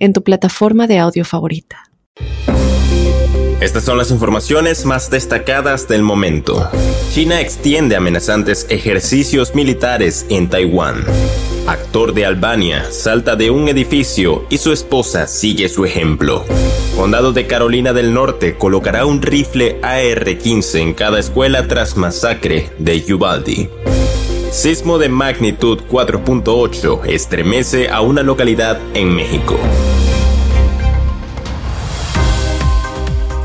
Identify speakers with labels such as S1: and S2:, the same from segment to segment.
S1: en tu plataforma de audio favorita.
S2: Estas son las informaciones más destacadas del momento. China extiende amenazantes ejercicios militares en Taiwán. Actor de Albania salta de un edificio y su esposa sigue su ejemplo. Condado de Carolina del Norte colocará un rifle AR-15 en cada escuela tras masacre de Uvalde. Sismo de magnitud 4.8 estremece a una localidad en México.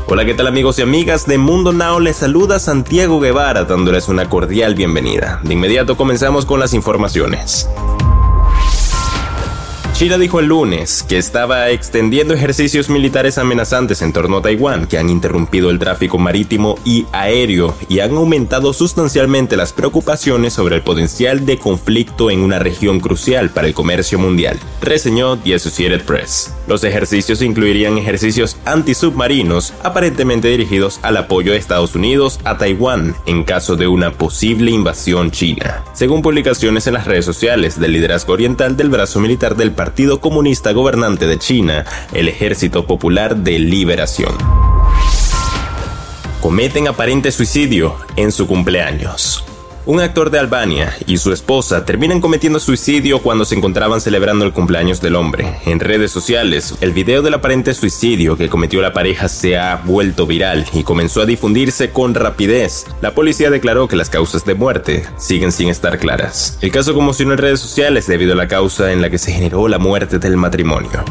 S2: Hola, ¿qué tal amigos y amigas de Mundo Now? Les saluda Santiago Guevara dándoles una cordial bienvenida. De inmediato comenzamos con las informaciones. China dijo el lunes que estaba extendiendo ejercicios militares amenazantes en torno a Taiwán que han interrumpido el tráfico marítimo y aéreo y han aumentado sustancialmente las preocupaciones sobre el potencial de conflicto en una región crucial para el comercio mundial, reseñó The Associated Press. Los ejercicios incluirían ejercicios antisubmarinos aparentemente dirigidos al apoyo de Estados Unidos a Taiwán en caso de una posible invasión china, según publicaciones en las redes sociales del liderazgo oriental del brazo militar del Partido Comunista Gobernante de China, el Ejército Popular de Liberación. Cometen aparente suicidio en su cumpleaños. Un actor de Albania y su esposa terminan cometiendo suicidio cuando se encontraban celebrando el cumpleaños del hombre. En redes sociales, el video del aparente suicidio que cometió la pareja se ha vuelto viral y comenzó a difundirse con rapidez. La policía declaró que las causas de muerte siguen sin estar claras. El caso conmocionó en redes sociales debido a la causa en la que se generó la muerte del matrimonio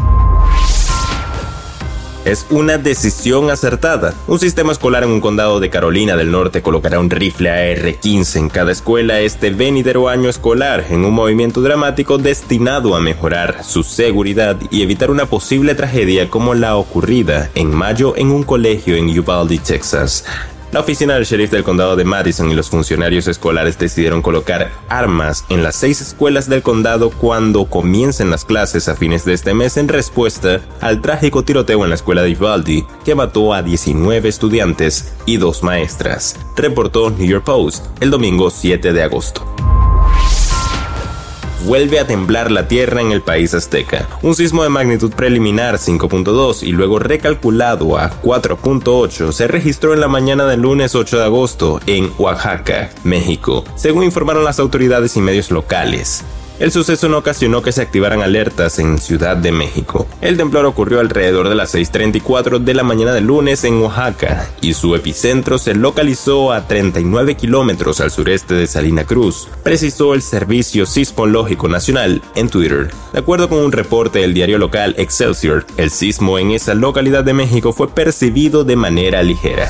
S2: es una decisión acertada. Un sistema escolar en un condado de Carolina del Norte colocará un rifle AR-15 en cada escuela este venidero año escolar en un movimiento dramático destinado a mejorar su seguridad y evitar una posible tragedia como la ocurrida en mayo en un colegio en Uvalde, Texas. La oficina del sheriff del condado de Madison y los funcionarios escolares decidieron colocar armas en las seis escuelas del condado cuando comiencen las clases a fines de este mes en respuesta al trágico tiroteo en la escuela de Uvalde que mató a 19 estudiantes y dos maestras, reportó New York Post el domingo 7 de agosto vuelve a temblar la tierra en el país azteca. Un sismo de magnitud preliminar 5.2 y luego recalculado a 4.8 se registró en la mañana del lunes 8 de agosto en Oaxaca, México, según informaron las autoridades y medios locales. El suceso no ocasionó que se activaran alertas en Ciudad de México. El temblor ocurrió alrededor de las 6.34 de la mañana del lunes en Oaxaca y su epicentro se localizó a 39 kilómetros al sureste de Salina Cruz, precisó el Servicio Sismológico Nacional en Twitter. De acuerdo con un reporte del diario local Excelsior, el sismo en esa localidad de México fue percibido de manera ligera.